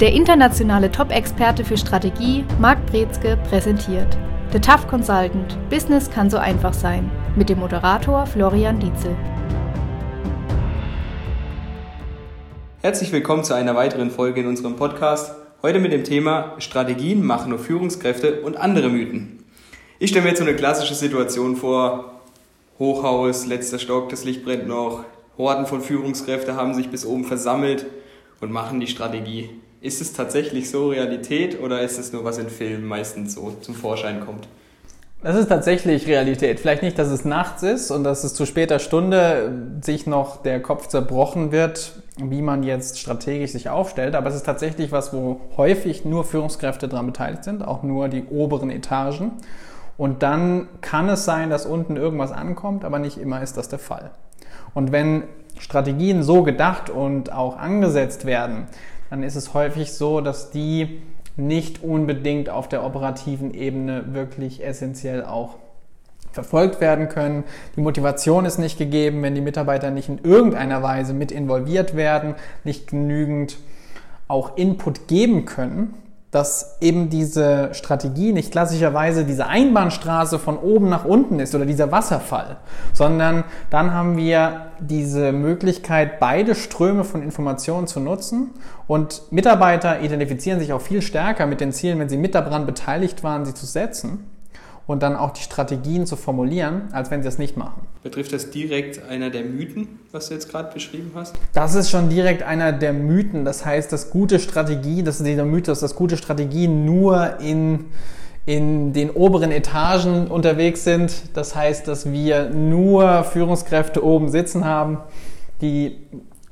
Der internationale Top-Experte für Strategie, Marc Brezke, präsentiert The Tough Consultant – Business kann so einfach sein mit dem Moderator Florian Dietzel. Herzlich willkommen zu einer weiteren Folge in unserem Podcast. Heute mit dem Thema Strategien machen nur Führungskräfte und andere Mythen. Ich stelle mir jetzt so eine klassische Situation vor. Hochhaus, letzter Stock, das Licht brennt noch. Horden von Führungskräften haben sich bis oben versammelt und machen die Strategie. Ist es tatsächlich so Realität oder ist es nur was in Filmen meistens so zum Vorschein kommt? Das ist tatsächlich Realität. Vielleicht nicht, dass es nachts ist und dass es zu später Stunde sich noch der Kopf zerbrochen wird, wie man jetzt strategisch sich aufstellt. Aber es ist tatsächlich was, wo häufig nur Führungskräfte daran beteiligt sind, auch nur die oberen Etagen. Und dann kann es sein, dass unten irgendwas ankommt, aber nicht immer ist das der Fall. Und wenn Strategien so gedacht und auch angesetzt werden, dann ist es häufig so, dass die nicht unbedingt auf der operativen Ebene wirklich essentiell auch verfolgt werden können. Die Motivation ist nicht gegeben, wenn die Mitarbeiter nicht in irgendeiner Weise mit involviert werden, nicht genügend auch Input geben können, dass eben diese Strategie nicht klassischerweise diese Einbahnstraße von oben nach unten ist oder dieser Wasserfall, sondern dann haben wir diese Möglichkeit, beide Ströme von Informationen zu nutzen. Und Mitarbeiter identifizieren sich auch viel stärker mit den Zielen, wenn sie mit daran beteiligt waren, sie zu setzen und dann auch die Strategien zu formulieren, als wenn sie das nicht machen. Betrifft das direkt einer der Mythen, was du jetzt gerade beschrieben hast? Das ist schon direkt einer der Mythen. Das heißt, dass gute Strategie, das ist dieser Mythos, dass gute Strategien nur in in den oberen Etagen unterwegs sind. Das heißt, dass wir nur Führungskräfte oben sitzen haben, die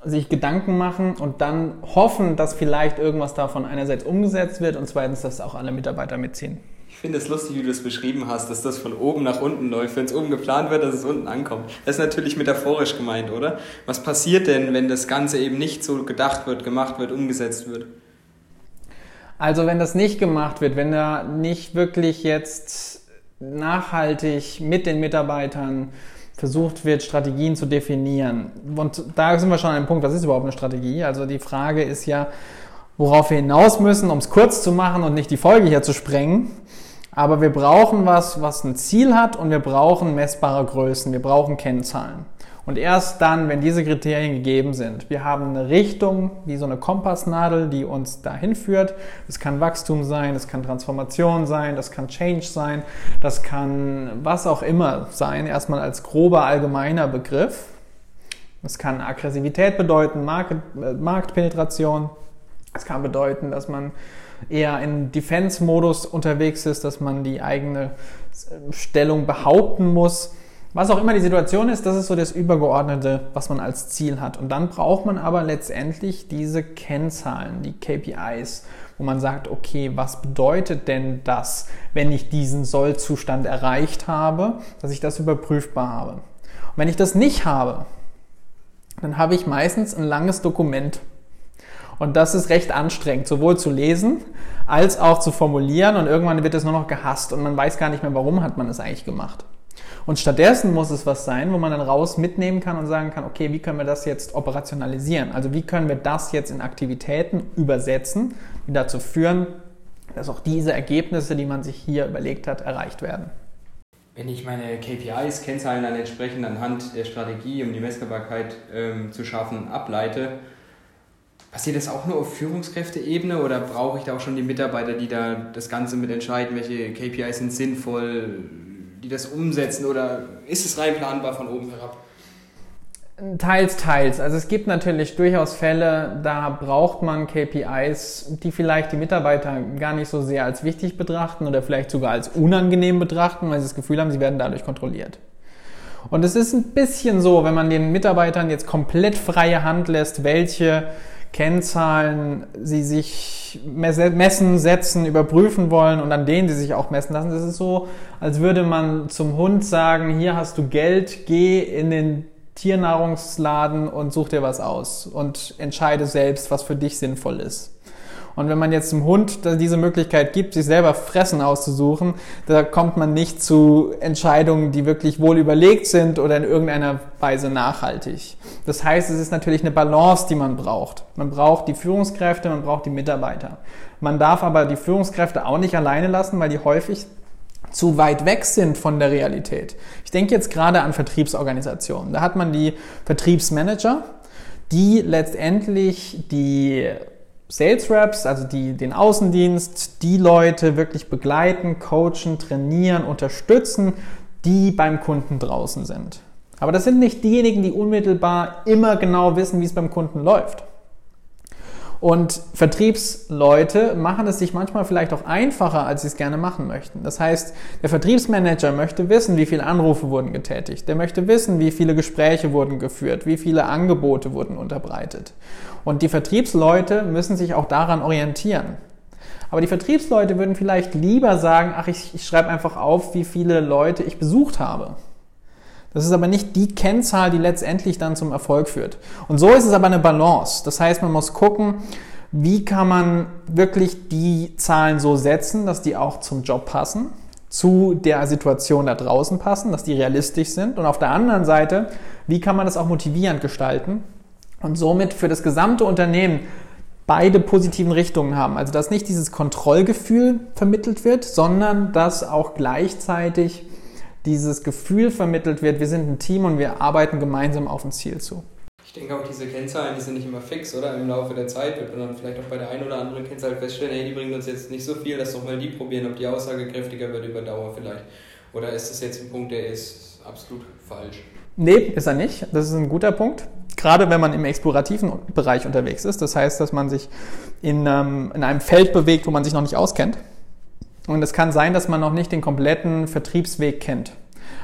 sich Gedanken machen und dann hoffen, dass vielleicht irgendwas davon einerseits umgesetzt wird und zweitens, dass auch alle Mitarbeiter mitziehen. Ich finde es lustig, wie du es beschrieben hast, dass das von oben nach unten läuft, wenn es oben geplant wird, dass es unten ankommt. Das ist natürlich metaphorisch gemeint, oder? Was passiert denn, wenn das Ganze eben nicht so gedacht wird, gemacht wird, umgesetzt wird? Also wenn das nicht gemacht wird, wenn da nicht wirklich jetzt nachhaltig mit den Mitarbeitern versucht wird, Strategien zu definieren. Und da sind wir schon an einem Punkt, was ist überhaupt eine Strategie? Also die Frage ist ja, worauf wir hinaus müssen, um es kurz zu machen und nicht die Folge hier zu sprengen. Aber wir brauchen was, was ein Ziel hat und wir brauchen messbare Größen, wir brauchen Kennzahlen. Und erst dann, wenn diese Kriterien gegeben sind, wir haben eine Richtung, wie so eine Kompassnadel, die uns dahin führt. Das kann Wachstum sein, das kann Transformation sein, das kann Change sein, das kann was auch immer sein, erstmal als grober allgemeiner Begriff. Das kann Aggressivität bedeuten, Market, äh, Marktpenetration. Es kann bedeuten, dass man eher in Defense-Modus unterwegs ist, dass man die eigene Stellung behaupten muss. Was auch immer die Situation ist, das ist so das Übergeordnete, was man als Ziel hat. Und dann braucht man aber letztendlich diese Kennzahlen, die KPIs, wo man sagt, okay, was bedeutet denn das, wenn ich diesen Sollzustand erreicht habe, dass ich das überprüfbar habe. Und wenn ich das nicht habe, dann habe ich meistens ein langes Dokument und das ist recht anstrengend, sowohl zu lesen als auch zu formulieren. Und irgendwann wird es nur noch gehasst und man weiß gar nicht mehr, warum hat man es eigentlich gemacht. Und stattdessen muss es was sein, wo man dann raus mitnehmen kann und sagen kann, okay, wie können wir das jetzt operationalisieren? Also wie können wir das jetzt in Aktivitäten übersetzen, die dazu führen, dass auch diese Ergebnisse, die man sich hier überlegt hat, erreicht werden. Wenn ich meine KPIs, Kennzahlen dann entsprechend anhand der Strategie, um die Messbarkeit ähm, zu schaffen, ableite, Passiert das auch nur auf Führungskräfteebene oder brauche ich da auch schon die Mitarbeiter, die da das Ganze mit entscheiden, welche KPIs sind sinnvoll, die das umsetzen oder ist es rein planbar von oben herab? Teils, teils. Also es gibt natürlich durchaus Fälle, da braucht man KPIs, die vielleicht die Mitarbeiter gar nicht so sehr als wichtig betrachten oder vielleicht sogar als unangenehm betrachten, weil sie das Gefühl haben, sie werden dadurch kontrolliert. Und es ist ein bisschen so, wenn man den Mitarbeitern jetzt komplett freie Hand lässt, welche Kennzahlen sie sich messen, setzen, überprüfen wollen und an denen sie sich auch messen lassen. Das ist so, als würde man zum Hund sagen, hier hast du Geld, geh in den Tiernahrungsladen und such dir was aus und entscheide selbst, was für dich sinnvoll ist. Und wenn man jetzt dem Hund diese Möglichkeit gibt, sich selber Fressen auszusuchen, da kommt man nicht zu Entscheidungen, die wirklich wohl überlegt sind oder in irgendeiner Weise nachhaltig. Das heißt, es ist natürlich eine Balance, die man braucht. Man braucht die Führungskräfte, man braucht die Mitarbeiter. Man darf aber die Führungskräfte auch nicht alleine lassen, weil die häufig zu weit weg sind von der Realität. Ich denke jetzt gerade an Vertriebsorganisationen. Da hat man die Vertriebsmanager, die letztendlich die Sales Reps, also die, den Außendienst, die Leute wirklich begleiten, coachen, trainieren, unterstützen, die beim Kunden draußen sind. Aber das sind nicht diejenigen, die unmittelbar immer genau wissen, wie es beim Kunden läuft. Und Vertriebsleute machen es sich manchmal vielleicht auch einfacher, als sie es gerne machen möchten. Das heißt, der Vertriebsmanager möchte wissen, wie viele Anrufe wurden getätigt. Der möchte wissen, wie viele Gespräche wurden geführt, wie viele Angebote wurden unterbreitet. Und die Vertriebsleute müssen sich auch daran orientieren. Aber die Vertriebsleute würden vielleicht lieber sagen, ach, ich, ich schreibe einfach auf, wie viele Leute ich besucht habe. Das ist aber nicht die Kennzahl, die letztendlich dann zum Erfolg führt. Und so ist es aber eine Balance. Das heißt, man muss gucken, wie kann man wirklich die Zahlen so setzen, dass die auch zum Job passen, zu der Situation da draußen passen, dass die realistisch sind. Und auf der anderen Seite, wie kann man das auch motivierend gestalten und somit für das gesamte Unternehmen beide positiven Richtungen haben. Also dass nicht dieses Kontrollgefühl vermittelt wird, sondern dass auch gleichzeitig dieses Gefühl vermittelt wird, wir sind ein Team und wir arbeiten gemeinsam auf ein Ziel zu. Ich denke auch, diese Kennzahlen, die sind nicht immer fix, oder? Im Laufe der Zeit wird man dann vielleicht auch bei der einen oder anderen Kennzahl feststellen, hey, die bringen uns jetzt nicht so viel, lass doch mal die probieren, ob die aussagekräftiger wird über Dauer vielleicht. Oder ist das jetzt ein Punkt, der ist absolut falsch? Nee, ist er nicht. Das ist ein guter Punkt. Gerade wenn man im explorativen Bereich unterwegs ist. Das heißt, dass man sich in, ähm, in einem Feld bewegt, wo man sich noch nicht auskennt und es kann sein, dass man noch nicht den kompletten Vertriebsweg kennt.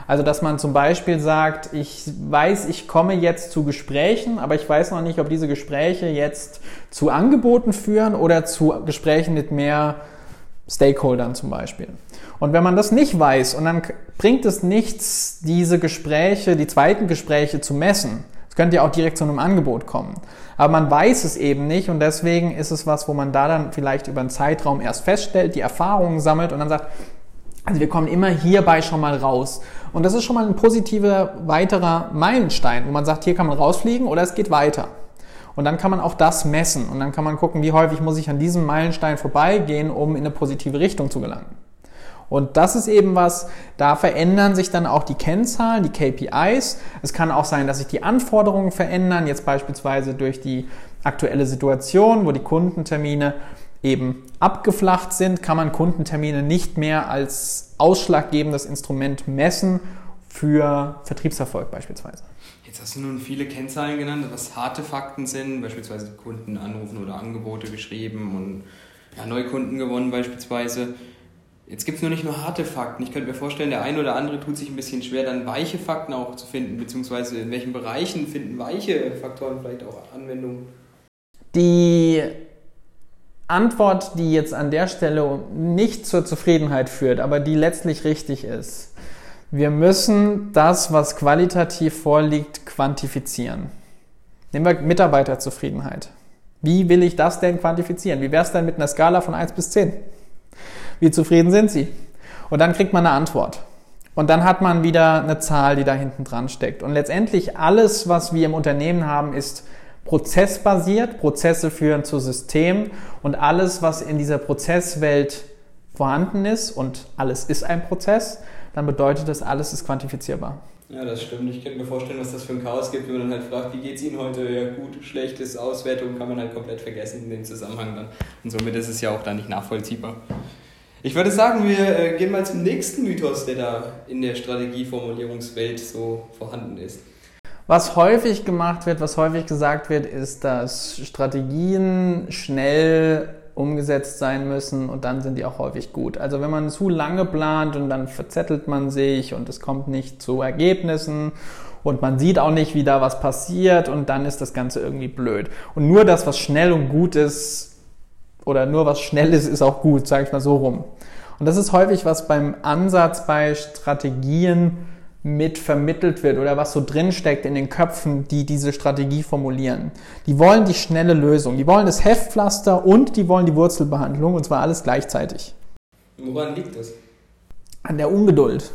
Also, dass man zum Beispiel sagt, ich weiß, ich komme jetzt zu Gesprächen, aber ich weiß noch nicht, ob diese Gespräche jetzt zu Angeboten führen oder zu Gesprächen mit mehr Stakeholdern zum Beispiel. Und wenn man das nicht weiß und dann bringt es nichts, diese Gespräche, die zweiten Gespräche zu messen, es könnte ja auch direkt zu einem Angebot kommen. Aber man weiß es eben nicht und deswegen ist es was, wo man da dann vielleicht über einen Zeitraum erst feststellt, die Erfahrungen sammelt und dann sagt, also wir kommen immer hierbei schon mal raus. Und das ist schon mal ein positiver weiterer Meilenstein, wo man sagt, hier kann man rausfliegen oder es geht weiter. Und dann kann man auch das messen und dann kann man gucken, wie häufig muss ich an diesem Meilenstein vorbeigehen, um in eine positive Richtung zu gelangen. Und das ist eben was, da verändern sich dann auch die Kennzahlen, die KPIs. Es kann auch sein, dass sich die Anforderungen verändern, jetzt beispielsweise durch die aktuelle Situation, wo die Kundentermine eben abgeflacht sind, kann man Kundentermine nicht mehr als ausschlaggebendes Instrument messen für Vertriebserfolg beispielsweise. Jetzt hast du nun viele Kennzahlen genannt, was harte Fakten sind, beispielsweise Kunden anrufen oder Angebote geschrieben und ja, Neukunden gewonnen beispielsweise. Jetzt gibt es nur nicht nur harte Fakten. Ich könnte mir vorstellen, der eine oder andere tut sich ein bisschen schwer, dann weiche Fakten auch zu finden, beziehungsweise in welchen Bereichen finden weiche Faktoren vielleicht auch Anwendung. Die Antwort, die jetzt an der Stelle nicht zur Zufriedenheit führt, aber die letztlich richtig ist. Wir müssen das, was qualitativ vorliegt, quantifizieren. Nehmen wir Mitarbeiterzufriedenheit. Wie will ich das denn quantifizieren? Wie wäre es denn mit einer Skala von 1 bis 10? Wie zufrieden sind Sie? Und dann kriegt man eine Antwort. Und dann hat man wieder eine Zahl, die da hinten dran steckt. Und letztendlich alles, was wir im Unternehmen haben, ist prozessbasiert. Prozesse führen zu Systemen. Und alles, was in dieser Prozesswelt vorhanden ist, und alles ist ein Prozess, dann bedeutet das, alles ist quantifizierbar. Ja, das stimmt. Ich könnte mir vorstellen, was das für ein Chaos gibt, wenn man dann halt fragt, wie geht es Ihnen heute? Ja, gut, schlechtes, Auswertung kann man halt komplett vergessen in dem Zusammenhang dann. Und somit ist es ja auch dann nicht nachvollziehbar. Ich würde sagen, wir äh, gehen mal zum nächsten Mythos, der da in der Strategieformulierungswelt so vorhanden ist. Was häufig gemacht wird, was häufig gesagt wird, ist, dass Strategien schnell umgesetzt sein müssen und dann sind die auch häufig gut. Also wenn man zu lange plant und dann verzettelt man sich und es kommt nicht zu Ergebnissen und man sieht auch nicht, wie da was passiert und dann ist das Ganze irgendwie blöd. Und nur das, was schnell und gut ist, oder nur was schnell ist, ist auch gut, sage ich mal so rum. Und das ist häufig, was beim Ansatz bei Strategien mit vermittelt wird oder was so drinsteckt in den Köpfen, die diese Strategie formulieren. Die wollen die schnelle Lösung, die wollen das Heftpflaster und die wollen die Wurzelbehandlung und zwar alles gleichzeitig. Woran liegt das? An der Ungeduld.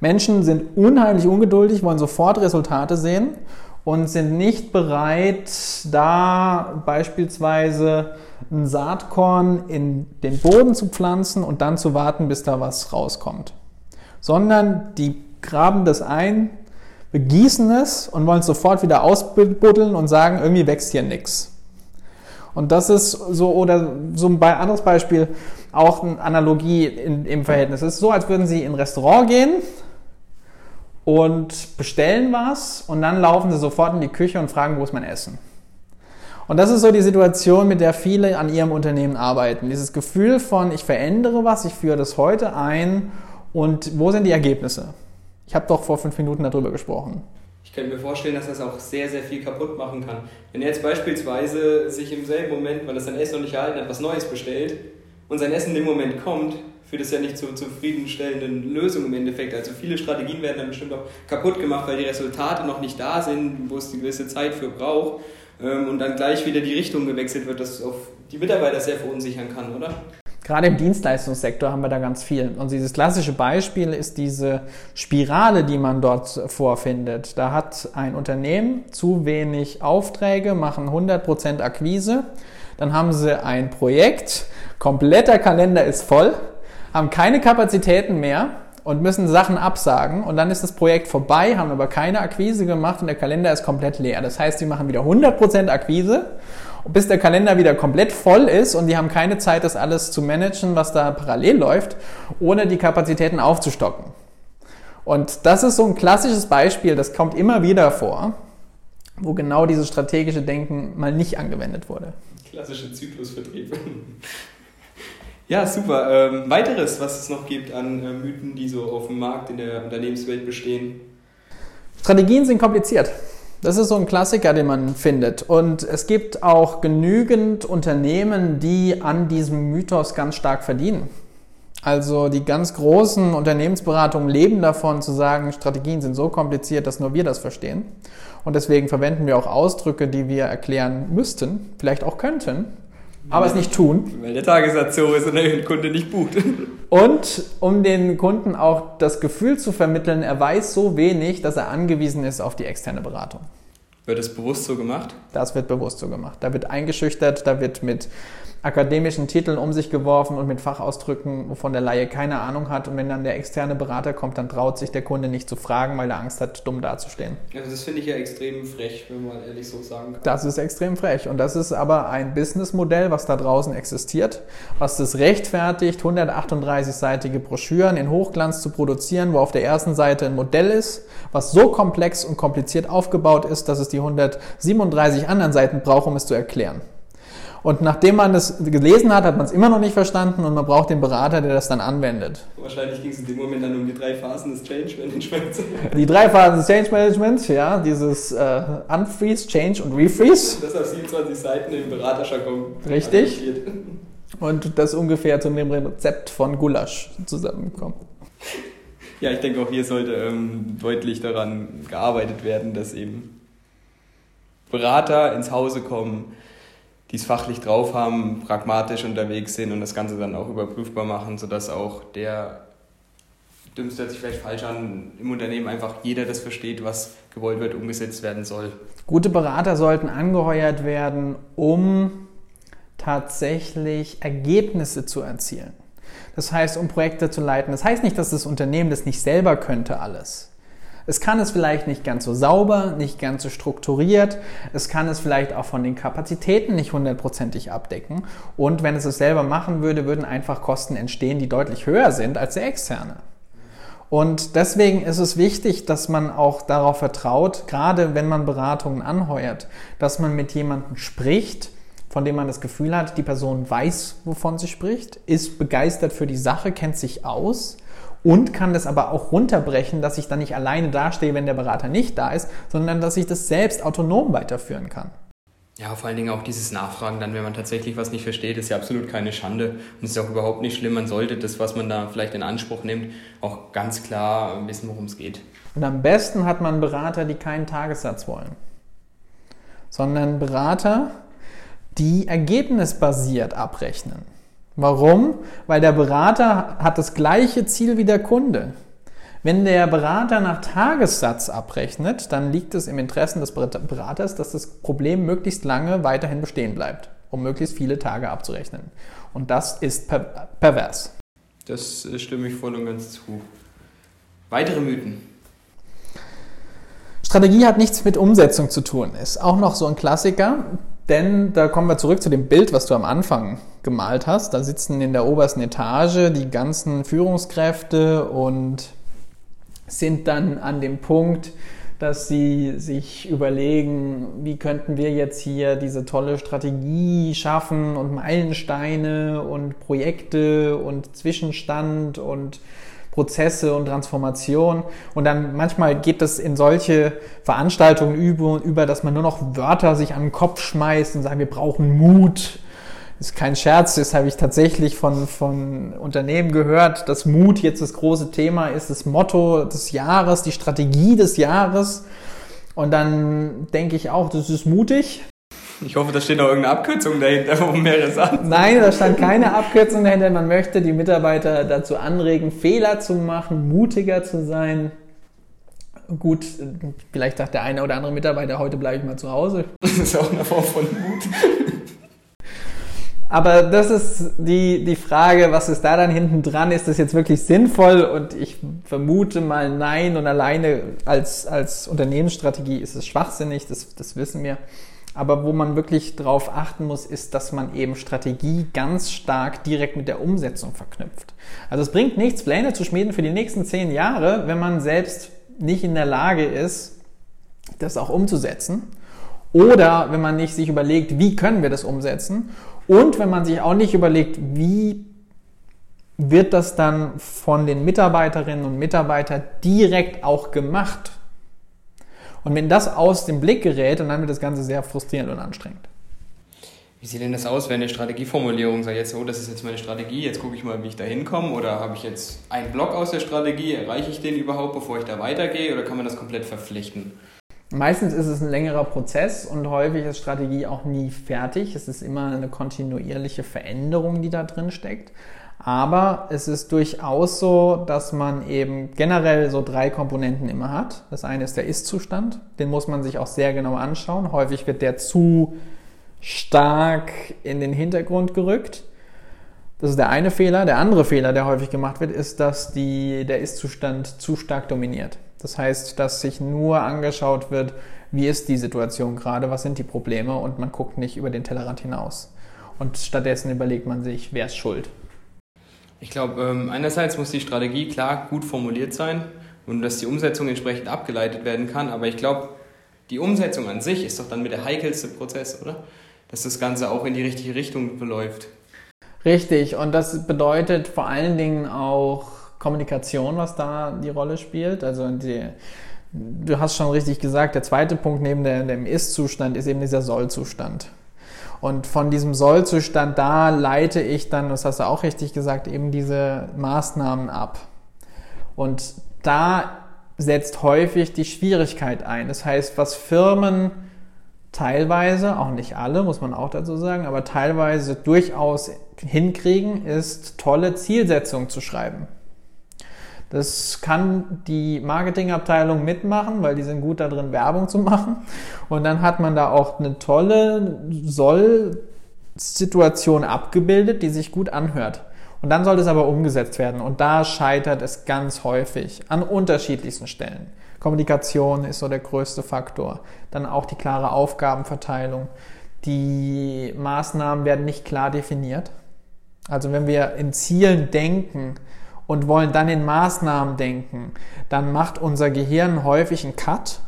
Menschen sind unheimlich ungeduldig, wollen sofort Resultate sehen und sind nicht bereit, da beispielsweise ein Saatkorn in den Boden zu pflanzen und dann zu warten, bis da was rauskommt. Sondern die graben das ein, begießen es und wollen es sofort wieder ausbuddeln und sagen, irgendwie wächst hier nichts. Und das ist so, oder so ein anderes Beispiel, auch eine Analogie in, im Verhältnis. Es ist so, als würden Sie in ein Restaurant gehen und bestellen was und dann laufen Sie sofort in die Küche und fragen, wo ist mein Essen? Und das ist so die Situation, mit der viele an ihrem Unternehmen arbeiten. Dieses Gefühl von, ich verändere was, ich führe das heute ein und wo sind die Ergebnisse? Ich habe doch vor fünf Minuten darüber gesprochen. Ich könnte mir vorstellen, dass das auch sehr, sehr viel kaputt machen kann. Wenn er jetzt beispielsweise sich im selben Moment, weil er sein Essen noch nicht erhalten hat, was Neues bestellt und sein Essen in dem Moment kommt, führt es ja nicht zu zufriedenstellenden Lösungen im Endeffekt. Also viele Strategien werden dann bestimmt auch kaputt gemacht, weil die Resultate noch nicht da sind, wo es die gewisse Zeit für braucht und dann gleich wieder die Richtung gewechselt wird, dass auf die Mitarbeiter sehr verunsichern kann, oder? Gerade im Dienstleistungssektor haben wir da ganz viel. Und dieses klassische Beispiel ist diese Spirale, die man dort vorfindet. Da hat ein Unternehmen zu wenig Aufträge, machen 100% Akquise. Dann haben sie ein Projekt, kompletter Kalender ist voll, haben keine Kapazitäten mehr und müssen Sachen absagen und dann ist das Projekt vorbei, haben aber keine Akquise gemacht und der Kalender ist komplett leer. Das heißt, sie machen wieder 100% Akquise bis der Kalender wieder komplett voll ist und die haben keine Zeit, das alles zu managen, was da parallel läuft, ohne die Kapazitäten aufzustocken. Und das ist so ein klassisches Beispiel, das kommt immer wieder vor, wo genau dieses strategische Denken mal nicht angewendet wurde. Klassische Zyklusvertrieb. Ja, super. Ähm, weiteres, was es noch gibt an äh, Mythen, die so auf dem Markt in der Unternehmenswelt bestehen. Strategien sind kompliziert. Das ist so ein Klassiker, den man findet. Und es gibt auch genügend Unternehmen, die an diesem Mythos ganz stark verdienen. Also die ganz großen Unternehmensberatungen leben davon zu sagen, Strategien sind so kompliziert, dass nur wir das verstehen. Und deswegen verwenden wir auch Ausdrücke, die wir erklären müssten, vielleicht auch könnten, aber es nicht tun. Weil der Tagessatz so ist und der Kunde nicht bucht. Und um den Kunden auch das Gefühl zu vermitteln, er weiß so wenig, dass er angewiesen ist auf die externe Beratung. Wird das bewusst so gemacht? Das wird bewusst so gemacht. Da wird eingeschüchtert, da wird mit akademischen Titeln um sich geworfen und mit Fachausdrücken, wovon der Laie keine Ahnung hat. Und wenn dann der externe Berater kommt, dann traut sich der Kunde nicht zu fragen, weil er Angst hat, dumm dazustehen. Also das finde ich ja extrem frech, wenn man ehrlich so sagen kann. Das ist extrem frech. Und das ist aber ein Businessmodell, was da draußen existiert, was das rechtfertigt, 138-seitige Broschüren in Hochglanz zu produzieren, wo auf der ersten Seite ein Modell ist, was so komplex und kompliziert aufgebaut ist, dass es die 137 anderen Seiten braucht, um es zu erklären. Und nachdem man das gelesen hat, hat man es immer noch nicht verstanden und man braucht den Berater, der das dann anwendet. Wahrscheinlich ging es in dem Moment dann um die drei Phasen des Change Managements. Die drei Phasen des Change Managements, ja, dieses äh, Unfreeze, Change und Refreeze. Das auf 27 Seiten im Beraterjargon. Richtig. Und das ungefähr zu dem Rezept von Gulasch zusammenkommt. Ja, ich denke auch hier sollte ähm, deutlich daran gearbeitet werden, dass eben Berater ins Hause kommen, die es fachlich drauf haben, pragmatisch unterwegs sind und das Ganze dann auch überprüfbar machen, sodass auch der, dümmste hört sich vielleicht falsch an, im Unternehmen einfach jeder das versteht, was gewollt wird, umgesetzt werden soll. Gute Berater sollten angeheuert werden, um tatsächlich Ergebnisse zu erzielen. Das heißt, um Projekte zu leiten. Das heißt nicht, dass das Unternehmen das nicht selber könnte alles. Es kann es vielleicht nicht ganz so sauber, nicht ganz so strukturiert. Es kann es vielleicht auch von den Kapazitäten nicht hundertprozentig abdecken. Und wenn es es selber machen würde, würden einfach Kosten entstehen, die deutlich höher sind als der externe. Und deswegen ist es wichtig, dass man auch darauf vertraut, gerade wenn man Beratungen anheuert, dass man mit jemandem spricht, von dem man das Gefühl hat, die Person weiß, wovon sie spricht, ist begeistert für die Sache, kennt sich aus und kann das aber auch runterbrechen, dass ich dann nicht alleine dastehe, wenn der Berater nicht da ist, sondern dass ich das selbst autonom weiterführen kann. Ja, vor allen Dingen auch dieses Nachfragen dann, wenn man tatsächlich was nicht versteht, ist ja absolut keine Schande und ist auch überhaupt nicht schlimm. Man sollte das, was man da vielleicht in Anspruch nimmt, auch ganz klar wissen, worum es geht. Und am besten hat man Berater, die keinen Tagessatz wollen, sondern Berater, die ergebnisbasiert abrechnen. Warum? Weil der Berater hat das gleiche Ziel wie der Kunde. Wenn der Berater nach Tagessatz abrechnet, dann liegt es im Interesse des Beraters, dass das Problem möglichst lange weiterhin bestehen bleibt, um möglichst viele Tage abzurechnen. Und das ist per pervers. Das äh, stimme ich voll und ganz zu. Weitere Mythen. Strategie hat nichts mit Umsetzung zu tun. Ist auch noch so ein Klassiker, denn da kommen wir zurück zu dem Bild, was du am Anfang gemalt hast. Da sitzen in der obersten Etage die ganzen Führungskräfte und sind dann an dem Punkt, dass sie sich überlegen, wie könnten wir jetzt hier diese tolle Strategie schaffen und Meilensteine und Projekte und Zwischenstand und Prozesse und Transformation. Und dann manchmal geht es in solche Veranstaltungen über, über, dass man nur noch Wörter sich an den Kopf schmeißt und sagt, wir brauchen Mut ist kein Scherz, das habe ich tatsächlich von, von Unternehmen gehört, dass Mut jetzt das große Thema ist, das Motto des Jahres, die Strategie des Jahres. Und dann denke ich auch, das ist mutig. Ich hoffe, da steht noch irgendeine Abkürzung dahinter, wo mehrere Sachen. Nein, da stand keine Abkürzung dahinter. Man möchte die Mitarbeiter dazu anregen, Fehler zu machen, mutiger zu sein. Gut, vielleicht sagt der eine oder andere Mitarbeiter, heute bleibe ich mal zu Hause. Das ist auch eine Form von Mut. Aber das ist die, die Frage, was ist da dann hinten dran? Ist das jetzt wirklich sinnvoll? Und ich vermute mal nein. Und alleine als, als Unternehmensstrategie ist es schwachsinnig, das, das wissen wir. Aber wo man wirklich drauf achten muss, ist, dass man eben Strategie ganz stark direkt mit der Umsetzung verknüpft. Also es bringt nichts, Pläne zu schmieden für die nächsten zehn Jahre, wenn man selbst nicht in der Lage ist, das auch umzusetzen. Oder wenn man nicht sich überlegt, wie können wir das umsetzen und wenn man sich auch nicht überlegt, wie wird das dann von den Mitarbeiterinnen und Mitarbeitern direkt auch gemacht. Und wenn das aus dem Blick gerät, dann wird das Ganze sehr frustrierend und anstrengend. Wie sieht denn das aus, wenn eine Strategieformulierung sagt, jetzt, oh, das ist jetzt meine Strategie, jetzt gucke ich mal, wie ich da hinkomme? Oder habe ich jetzt einen Block aus der Strategie, erreiche ich den überhaupt, bevor ich da weitergehe? Oder kann man das komplett verpflichten? Meistens ist es ein längerer Prozess und häufig ist Strategie auch nie fertig. Es ist immer eine kontinuierliche Veränderung, die da drin steckt. Aber es ist durchaus so, dass man eben generell so drei Komponenten immer hat. Das eine ist der Ist-Zustand. Den muss man sich auch sehr genau anschauen. Häufig wird der zu stark in den Hintergrund gerückt. Das ist der eine Fehler. Der andere Fehler, der häufig gemacht wird, ist, dass die, der Ist-Zustand zu stark dominiert. Das heißt, dass sich nur angeschaut wird, wie ist die Situation gerade, was sind die Probleme und man guckt nicht über den Tellerrand hinaus. Und stattdessen überlegt man sich, wer ist schuld. Ich glaube, ähm, einerseits muss die Strategie klar gut formuliert sein und dass die Umsetzung entsprechend abgeleitet werden kann, aber ich glaube, die Umsetzung an sich ist doch dann mit der heikelste Prozess, oder? Dass das Ganze auch in die richtige Richtung verläuft. Richtig, und das bedeutet vor allen Dingen auch Kommunikation, was da die Rolle spielt. Also die, du hast schon richtig gesagt, der zweite Punkt neben dem Ist-Zustand ist eben dieser Soll-Zustand. Und von diesem Soll-Zustand, da leite ich dann, das hast du auch richtig gesagt, eben diese Maßnahmen ab. Und da setzt häufig die Schwierigkeit ein. Das heißt, was Firmen teilweise, auch nicht alle, muss man auch dazu sagen, aber teilweise durchaus hinkriegen, ist tolle Zielsetzungen zu schreiben. Das kann die Marketingabteilung mitmachen, weil die sind gut darin, Werbung zu machen. Und dann hat man da auch eine tolle Soll-Situation abgebildet, die sich gut anhört. Und dann soll es aber umgesetzt werden. Und da scheitert es ganz häufig an unterschiedlichsten Stellen. Kommunikation ist so der größte Faktor. Dann auch die klare Aufgabenverteilung. Die Maßnahmen werden nicht klar definiert. Also wenn wir in Zielen denken, und wollen dann in Maßnahmen denken, dann macht unser Gehirn häufig einen Cut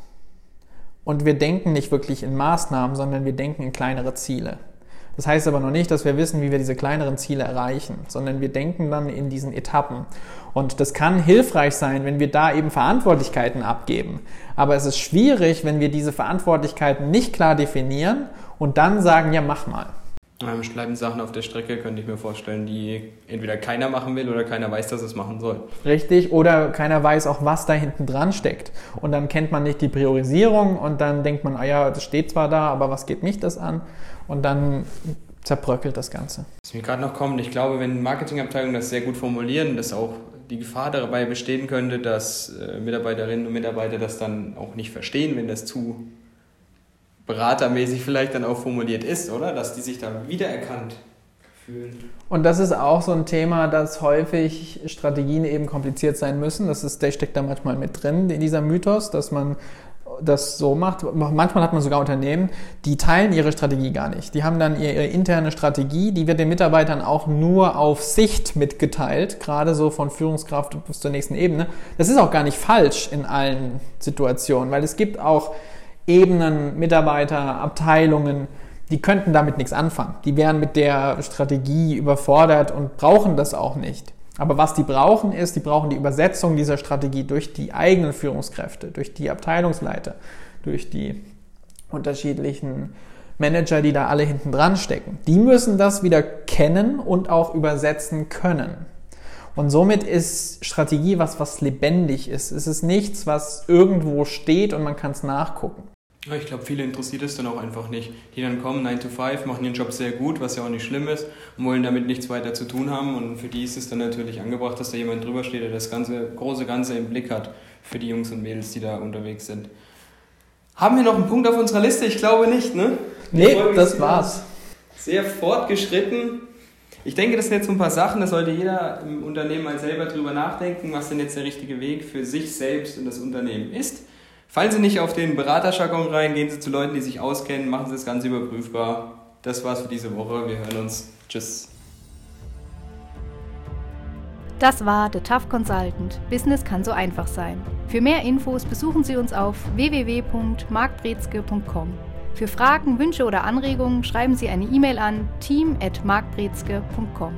und wir denken nicht wirklich in Maßnahmen, sondern wir denken in kleinere Ziele. Das heißt aber noch nicht, dass wir wissen, wie wir diese kleineren Ziele erreichen, sondern wir denken dann in diesen Etappen. Und das kann hilfreich sein, wenn wir da eben Verantwortlichkeiten abgeben. Aber es ist schwierig, wenn wir diese Verantwortlichkeiten nicht klar definieren und dann sagen, ja, mach mal. Ähm, bleiben Sachen auf der Strecke, könnte ich mir vorstellen, die entweder keiner machen will oder keiner weiß, dass es machen soll. Richtig, oder keiner weiß auch, was da hinten dran steckt. Und dann kennt man nicht die Priorisierung und dann denkt man, ah ja, das steht zwar da, aber was geht mich das an? Und dann zerbröckelt das Ganze. Was mir gerade noch kommt, ich glaube, wenn Marketingabteilungen das sehr gut formulieren, dass auch die Gefahr dabei bestehen könnte, dass äh, Mitarbeiterinnen und Mitarbeiter das dann auch nicht verstehen, wenn das zu beratermäßig vielleicht dann auch formuliert ist, oder? Dass die sich da wiedererkannt fühlen. Und das ist auch so ein Thema, dass häufig Strategien eben kompliziert sein müssen. Das ist, der steckt da manchmal mit drin, in dieser Mythos, dass man das so macht. Manchmal hat man sogar Unternehmen, die teilen ihre Strategie gar nicht. Die haben dann ihre interne Strategie, die wird den Mitarbeitern auch nur auf Sicht mitgeteilt, gerade so von Führungskraft bis zur nächsten Ebene. Das ist auch gar nicht falsch in allen Situationen, weil es gibt auch Ebenen, Mitarbeiter, Abteilungen, die könnten damit nichts anfangen. Die wären mit der Strategie überfordert und brauchen das auch nicht. Aber was die brauchen ist, die brauchen die Übersetzung dieser Strategie durch die eigenen Führungskräfte, durch die Abteilungsleiter, durch die unterschiedlichen Manager, die da alle hinten dran stecken. Die müssen das wieder kennen und auch übersetzen können. Und somit ist Strategie was, was lebendig ist. Es ist nichts, was irgendwo steht und man kann es nachgucken. Ich glaube, viele interessiert es dann auch einfach nicht. Die dann kommen, 9 to 5, machen ihren Job sehr gut, was ja auch nicht schlimm ist, und wollen damit nichts weiter zu tun haben. Und für die ist es dann natürlich angebracht, dass da jemand drüber steht, der das ganze, große Ganze im Blick hat, für die Jungs und Mädels, die da unterwegs sind. Haben wir noch einen Punkt auf unserer Liste? Ich glaube nicht, ne? Nee, das war's. Sehr fortgeschritten. Ich denke, das sind jetzt so ein paar Sachen, da sollte jeder im Unternehmen mal selber drüber nachdenken, was denn jetzt der richtige Weg für sich selbst und das Unternehmen ist. Fallen Sie nicht auf den Beraterjargon rein, gehen Sie zu Leuten, die sich auskennen, machen Sie das Ganze überprüfbar. Das war's für diese Woche. Wir hören uns. Tschüss. Das war The Tough Consultant. Business kann so einfach sein. Für mehr Infos besuchen Sie uns auf www.markbrezke.com. Für Fragen, Wünsche oder Anregungen schreiben Sie eine E-Mail an team@markbrezke.com.